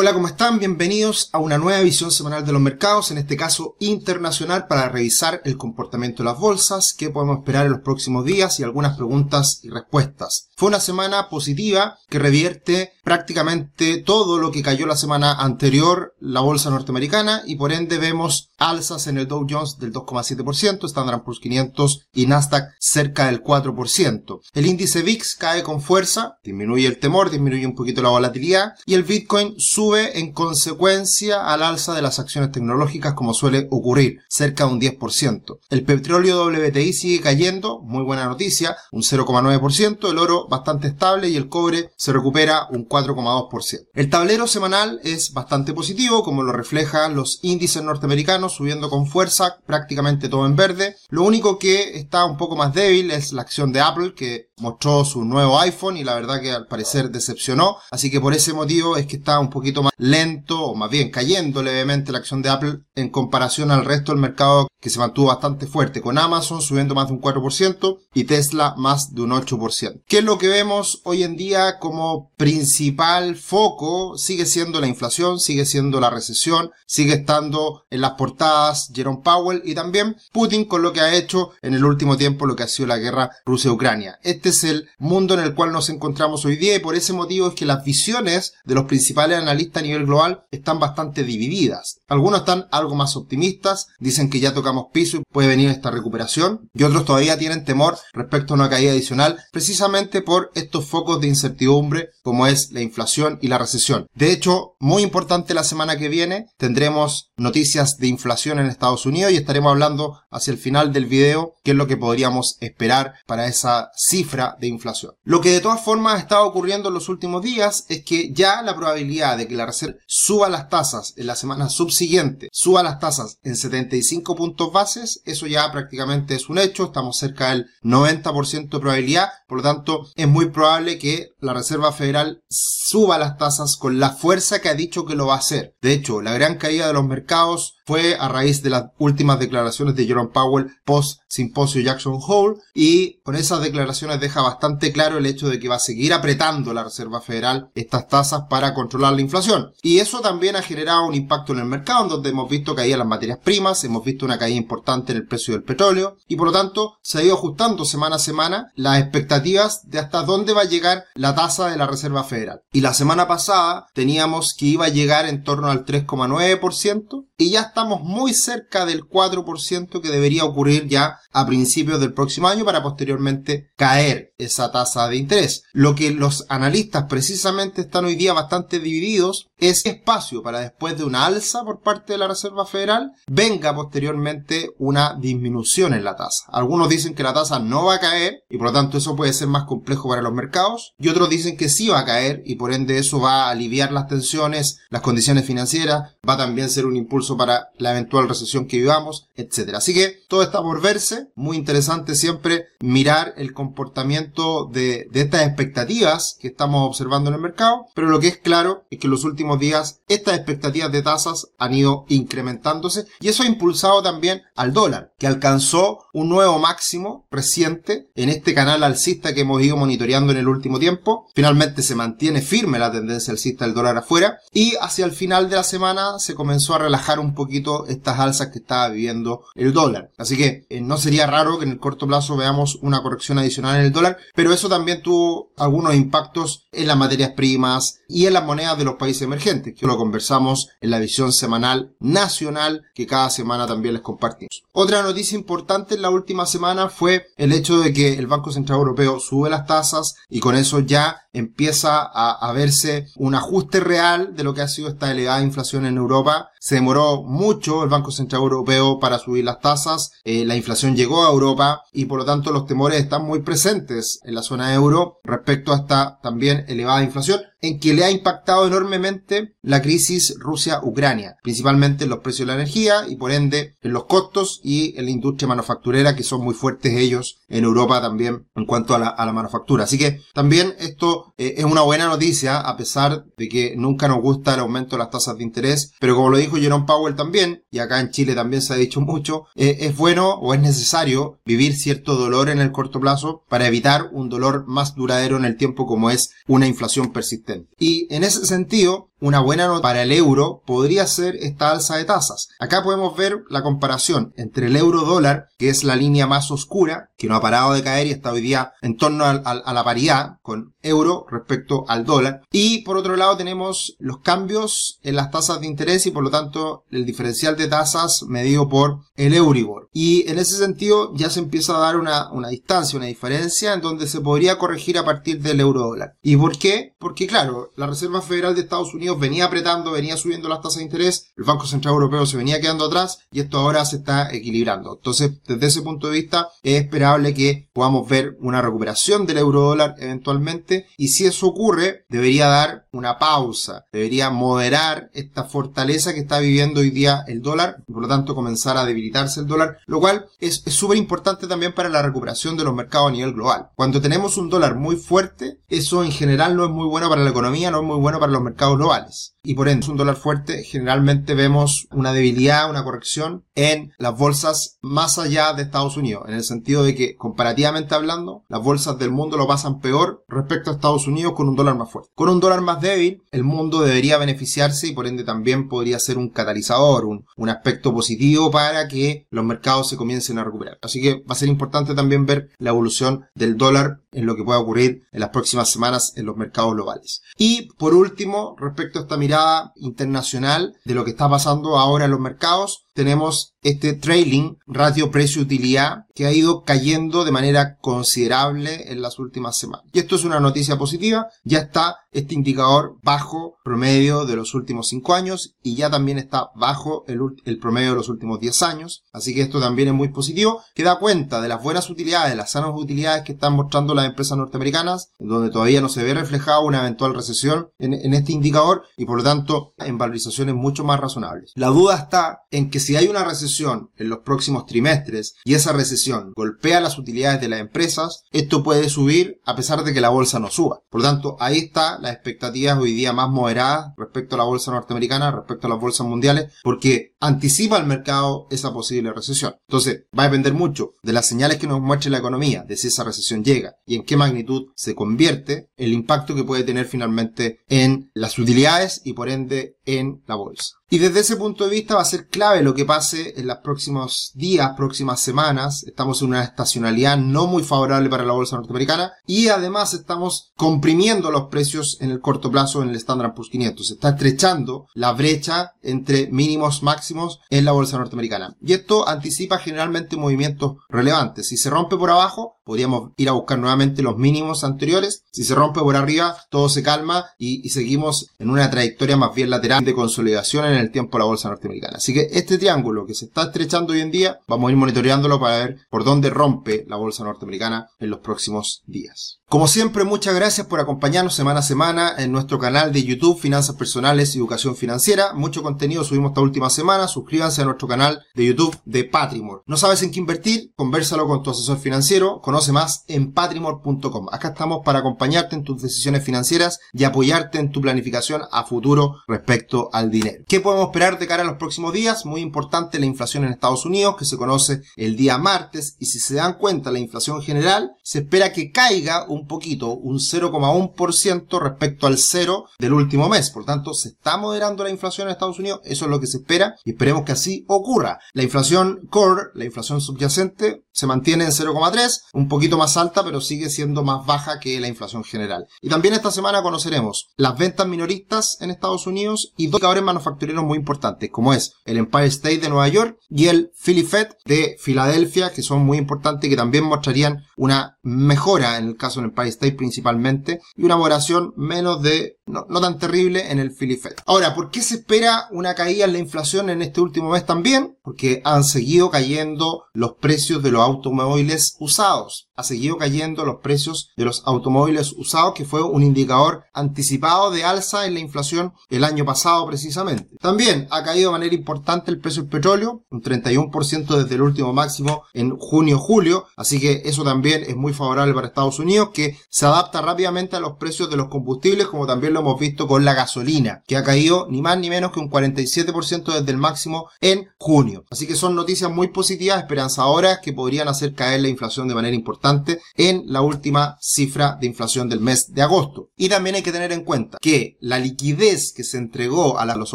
Hola, ¿cómo están? Bienvenidos a una nueva visión semanal de los mercados, en este caso internacional, para revisar el comportamiento de las bolsas, qué podemos esperar en los próximos días y algunas preguntas y respuestas. Fue una semana positiva que revierte prácticamente todo lo que cayó la semana anterior la bolsa norteamericana y por ende vemos alzas en el Dow Jones del 2,7%, Standard Poor's 500 y Nasdaq cerca del 4%. El índice VIX cae con fuerza, disminuye el temor, disminuye un poquito la volatilidad y el Bitcoin sube en consecuencia al alza de las acciones tecnológicas como suele ocurrir, cerca de un 10%. El petróleo WTI sigue cayendo, muy buena noticia, un 0,9%, el oro bastante estable y el cobre se recupera un 4,2%. El tablero semanal es bastante positivo, como lo reflejan los índices norteamericanos subiendo con fuerza, prácticamente todo en verde. Lo único que está un poco más débil es la acción de Apple, que mostró su nuevo iPhone y la verdad que al parecer decepcionó. Así que por ese motivo es que está un poquito más lento, o más bien cayendo levemente la acción de Apple en comparación al resto del mercado que se mantuvo bastante fuerte, con Amazon subiendo más de un 4% y Tesla más de un 8%. ¿Qué es lo que vemos hoy en día como principal foco? Sigue siendo la inflación, sigue siendo la recesión, sigue estando en las portadas Jerome Powell y también Putin con lo que ha hecho en el último tiempo lo que ha sido la guerra Rusia-Ucrania. Este es el mundo en el cual nos encontramos hoy día y por ese motivo es que las visiones de los principales analistas a nivel global están bastante divididas. Algunos están algo más optimistas, dicen que ya toca piso y puede venir esta recuperación. Y otros todavía tienen temor respecto a una caída adicional, precisamente por estos focos de incertidumbre como es la inflación y la recesión. De hecho, muy importante la semana que viene, tendremos noticias de inflación en Estados Unidos y estaremos hablando hacia el final del video qué es lo que podríamos esperar para esa cifra de inflación. Lo que de todas formas ha estado ocurriendo en los últimos días es que ya la probabilidad de que la Reserva suba las tasas en la semana subsiguiente, suba las tasas en 75 puntos bases, eso ya prácticamente es un hecho, estamos cerca del 90% de probabilidad, por lo tanto es muy probable que la Reserva Federal suba las tasas con la fuerza que ha dicho que lo va a hacer. De hecho, la gran caída de los mercados fue a raíz de las últimas declaraciones de Jerome Powell post simposio Jackson Hole y con esas declaraciones deja bastante claro el hecho de que va a seguir apretando la Reserva Federal estas tasas para controlar la inflación. Y eso también ha generado un impacto en el mercado en donde hemos visto caída las materias primas, hemos visto una caída importante en el precio del petróleo y por lo tanto se ha ido ajustando semana a semana las expectativas de hasta dónde va a llegar la tasa de la Reserva Federal. Y la semana pasada teníamos que iba a llegar en torno al 3,9% y ya estamos muy cerca del 4% que debería ocurrir ya a principios del próximo año para posteriormente caer esa tasa de interés. Lo que los analistas precisamente están hoy día bastante divididos es espacio para después de una alza por parte de la Reserva Federal venga posteriormente una disminución en la tasa. Algunos dicen que la tasa no va a caer y por lo tanto eso puede ser más complejo para los mercados y otros dicen que sí va a caer y por ende eso va a aliviar las tensiones, las condiciones financieras, va a también ser un impulso para la eventual recesión que vivamos, etcétera. Así que todo está por verse. Muy interesante siempre mirar el comportamiento de, de estas expectativas que estamos observando en el mercado. Pero lo que es claro es que los últimos días estas expectativas de tasas han ido incrementándose y eso ha impulsado también al dólar, que alcanzó un nuevo máximo reciente en este canal alcista que hemos ido monitoreando en el último tiempo. Finalmente se mantiene firme la tendencia alcista del dólar afuera y hacia el final de la semana se comenzó a relajar un poquito estas alzas que estaba viviendo el dólar. Así que eh, no sería raro que en el corto plazo veamos una corrección adicional en el dólar, pero eso también tuvo algunos impactos en las materias primas y en las monedas de los países emergentes, que lo conversamos en la visión semanal nacional que cada semana también les compartimos. Otra noticia importante en la última semana fue el hecho de que el Banco Central Europeo sube las tasas y con eso ya empieza a, a verse un ajuste real de lo que ha sido esta elevada inflación en Europa. Se demoró mucho el Banco Central Europeo para subir las tasas, eh, la inflación llegó a Europa y por lo tanto los temores están muy presentes en la zona euro respecto a esta también elevada inflación en que le ha impactado enormemente la crisis Rusia-Ucrania, principalmente en los precios de la energía y por ende en los costos y en la industria manufacturera que son muy fuertes ellos en Europa también en cuanto a la, manufactura. Así que también esto eh, es una buena noticia a pesar de que nunca nos gusta el aumento de las tasas de interés, pero como lo dijo Jerome Powell también, y acá en Chile también se ha dicho mucho, eh, es bueno o es necesario vivir cierto dolor en el corto plazo para evitar un dolor más duradero en el tiempo como es una inflación persistente. Y en ese sentido, una buena nota para el euro podría ser esta alza de tasas. Acá podemos ver la comparación entre el euro dólar, que es la línea más oscura, que no ha parado de caer y está hoy día en torno a, la paridad con euro respecto al dólar. Y por otro lado tenemos los cambios en las tasas de interés y por lo tanto el diferencial de tasas medido por el Euribor. Y en ese sentido ya se empieza a dar una, una distancia, una diferencia en donde se podría corregir a partir del euro dólar. ¿Y por qué? Porque claro, la Reserva Federal de Estados Unidos venía apretando, venía subiendo las tasas de interés, el Banco Central Europeo se venía quedando atrás y esto ahora se está equilibrando. Entonces, desde ese punto de vista, es esperable que podamos ver una recuperación del euro dólar eventualmente y si eso ocurre, debería dar una pausa, debería moderar esta fortaleza que está viviendo hoy día el dólar por lo tanto comenzar a debilitarse el dólar, lo cual es súper importante también para la recuperación de los mercados a nivel global. Cuando tenemos un dólar muy fuerte, eso en general no es muy bueno para la economía, no es muy bueno para los mercados globales. Y por ende, un dólar fuerte, generalmente vemos una debilidad, una corrección en las bolsas más allá de Estados Unidos, en el sentido de que comparativamente hablando, las bolsas del mundo lo pasan peor respecto a Estados Unidos con un dólar más fuerte. Con un dólar más débil, el mundo debería beneficiarse y por ende también podría ser un catalizador, un, un aspecto positivo para que los mercados se comiencen a recuperar. Así que va a ser importante también ver la evolución del dólar en lo que pueda ocurrir en las próximas semanas en los mercados globales. Y por último, respecto a esta mirada internacional de lo que está pasando ahora en los mercados, tenemos este trailing ratio precio utilidad que ha ido cayendo de manera considerable en las últimas semanas. Y esto es una noticia positiva, ya está este indicador bajo promedio de los últimos 5 años y ya también está bajo el, promedio de los últimos 10 años. Así que esto también es muy positivo, que da cuenta de las buenas utilidades, las sanas utilidades que están mostrando las empresas norteamericanas, donde todavía no se ve reflejada una eventual recesión en este indicador y por lo tanto en valorizaciones mucho más razonables. La duda está en que si hay una recesión en los próximos trimestres y esa recesión golpea las utilidades de las empresas, esto puede subir a pesar de que la bolsa no suba. Por lo tanto, ahí está las expectativas hoy día más moderadas respecto a la bolsa norteamericana, respecto a las bolsas mundiales, porque anticipa al mercado esa posible recesión. Entonces, va a depender mucho de las señales que nos muestre la economía, de si esa recesión llega y en qué magnitud se convierte, el impacto que puede tener finalmente en las utilidades y por ende en la bolsa. Y desde ese punto de vista va a ser clave lo que pase en los próximos días, próximas semanas. Estamos en una estacionalidad no muy favorable para la bolsa norteamericana y además estamos comprimiendo los precios en el corto plazo en el Standard Poor's 500. Se está estrechando la brecha entre mínimos máximos en la bolsa norteamericana. Y esto anticipa generalmente movimientos relevantes. Si se rompe por abajo, podríamos ir a buscar nuevamente los mínimos anteriores. Si se rompe por arriba, todo se calma y, seguimos en una trayectoria más bien lateral de consolidación en tiempo la bolsa norteamericana. Así que este triángulo que se está estrechando hoy en día, vamos a ir monitoreándolo para ver por dónde rompe la bolsa norteamericana en los próximos días. Como siempre, muchas gracias por acompañarnos semana a semana en nuestro canal de YouTube Finanzas Personales y Educación Financiera. Mucho contenido subimos esta última semana. Suscríbanse a nuestro canal de YouTube de Patrimore. ¿No sabes en qué invertir? Conversalo con tu asesor financiero. Conoce más en patrimore.com. Acá estamos para acompañarte en tus decisiones financieras y apoyarte en tu planificación a futuro respecto al dinero. ¿Qué podemos esperar de cara a los próximos días? Muy importante la inflación en Estados Unidos que se conoce el día martes y si se dan cuenta la inflación general se espera que caiga un poquito, un 0,1% respecto al cero del último mes. Por tanto, se está moderando la inflación en Estados Unidos, eso es lo que se espera y esperemos que así ocurra. La inflación core, la inflación subyacente, se mantiene en 0,3, un poquito más alta, pero sigue siendo más baja que la inflación general. Y también esta semana conoceremos las ventas minoristas en Estados Unidos y dos indicadores manufactureros muy importantes, como es el Empire State de Nueva York y el Philly Fed de Filadelfia, que son muy importantes y que también mostrarían una mejora en el caso del Empire State principalmente y una moderación menos de, no, tan terrible en el Philly Fed. Ahora, ¿por qué se espera una caída en la inflación en este último mes también? Porque han seguido cayendo los precios de los automóviles usados. Ha seguido cayendo los precios de los automóviles usados, que fue un indicador anticipado de alza en la inflación el año pasado precisamente. También ha caído de manera importante el precio del petróleo, un 31% desde el último máximo en junio-julio, así que eso también es muy favorable para Estados Unidos, que se adapta rápidamente a los precios de los combustibles, como también lo hemos visto con la gasolina, que ha caído ni más ni menos que un 47% desde el máximo en junio. Así que son noticias muy positivas, esperanzadoras, que podrían hacer caer la inflación de manera importante en la última cifra de inflación del mes de agosto. Y también hay que tener en cuenta que la liquidez que se entregó a los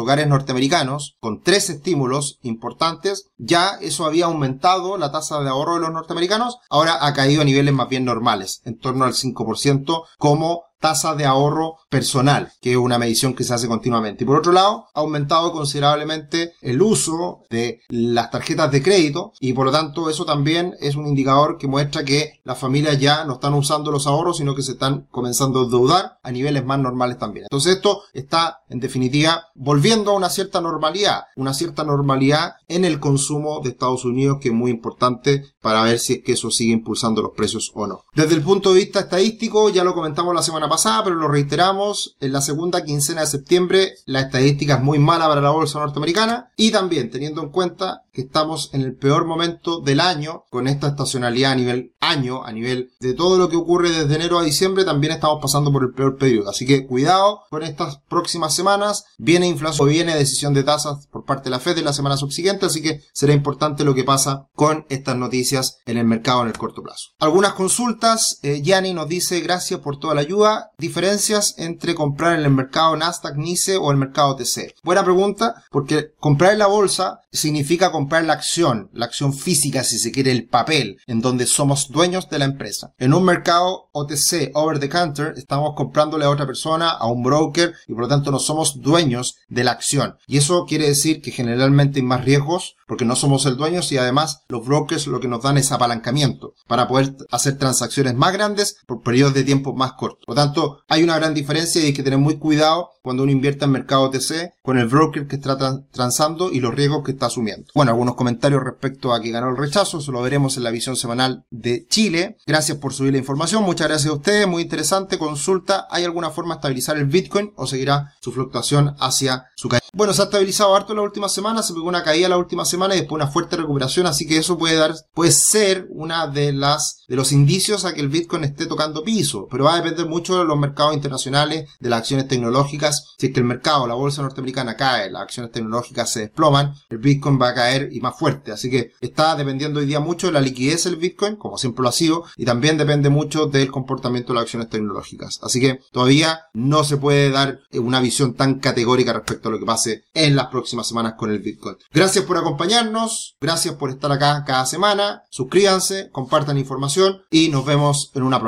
hogares norteamericanos con tres estímulos importantes, ya eso había aumentado la tasa de ahorro de los norteamericanos, ahora ha caído a niveles más bien normales, en torno al 5% como tasa de ahorro personal, que es una medición que se hace continuamente. Y por otro lado, ha aumentado considerablemente el uso de las tarjetas de crédito y por lo tanto eso también es un indicador que muestra que las familias ya no están usando los ahorros, sino que se están comenzando a deudar a niveles más normales también. Entonces esto está en definitiva volviendo a una cierta normalidad, una cierta normalidad en el consumo de Estados Unidos que es muy importante para ver si es que eso sigue impulsando los precios o no. Desde el punto de vista estadístico, ya lo comentamos la semana pasada, pero lo reiteramos, en la segunda quincena de septiembre la estadística es muy mala para la bolsa norteamericana y también teniendo en cuenta que estamos en el peor momento del año con esta estacionalidad a nivel año, a nivel de todo lo que ocurre desde enero a diciembre, también estamos pasando por el peor periodo. Así que cuidado con estas próximas semanas. Viene inflación, viene decisión de tasas por parte de la Fed en la semana subsiguiente, así que será importante lo que pasa con estas noticias en el mercado en el corto plazo. Algunas consultas, eh, nos dice gracias por toda la ayuda. Diferencias entre comprar en el mercado Nasdaq, NICE o el mercado TC. Buena pregunta, porque comprar en la bolsa significa comprar la acción, la acción física si se quiere, el papel, en donde somos dueños de la empresa. En un mercado OTC, over the counter, estamos comprándole a otra persona, a un broker, y por lo tanto no somos dueños de la acción. Y eso quiere decir que generalmente hay más riesgos, porque no somos el dueño y además los brokers lo que nos dan es apalancamiento para poder hacer transacciones más grandes por periodos de tiempo más cortos. Hay una gran diferencia y hay que tener muy cuidado cuando uno invierte en mercado OTC con el broker que está transando y los riesgos que está asumiendo. Bueno, algunos comentarios respecto a que ganó el rechazo, eso lo veremos en la visión semanal de Chile. Gracias por subir la información, muchas gracias a ustedes, muy interesante. Consulta, ¿hay alguna forma de estabilizar el Bitcoin o seguirá su fluctuación hacia su caída? Bueno, se ha estabilizado harto la última semana, se pegó una caída la última semana y después una fuerte recuperación, así que eso puede dar, puede ser una de las, de los indicios a que el Bitcoin esté tocando piso, pero va a depender mucho de los mercados internacionales, de las acciones si es que el mercado, la bolsa norteamericana cae, las acciones tecnológicas se desploman, el Bitcoin va a caer y más fuerte. Así que está dependiendo hoy día mucho de la liquidez del Bitcoin, como siempre lo ha sido, y también depende mucho del comportamiento de las acciones tecnológicas. Así que todavía no se puede dar una visión tan categórica respecto a lo que pase en las próximas semanas con el Bitcoin. Gracias por acompañarnos, gracias por estar acá cada semana, suscríbanse, compartan información y nos vemos en una próxima.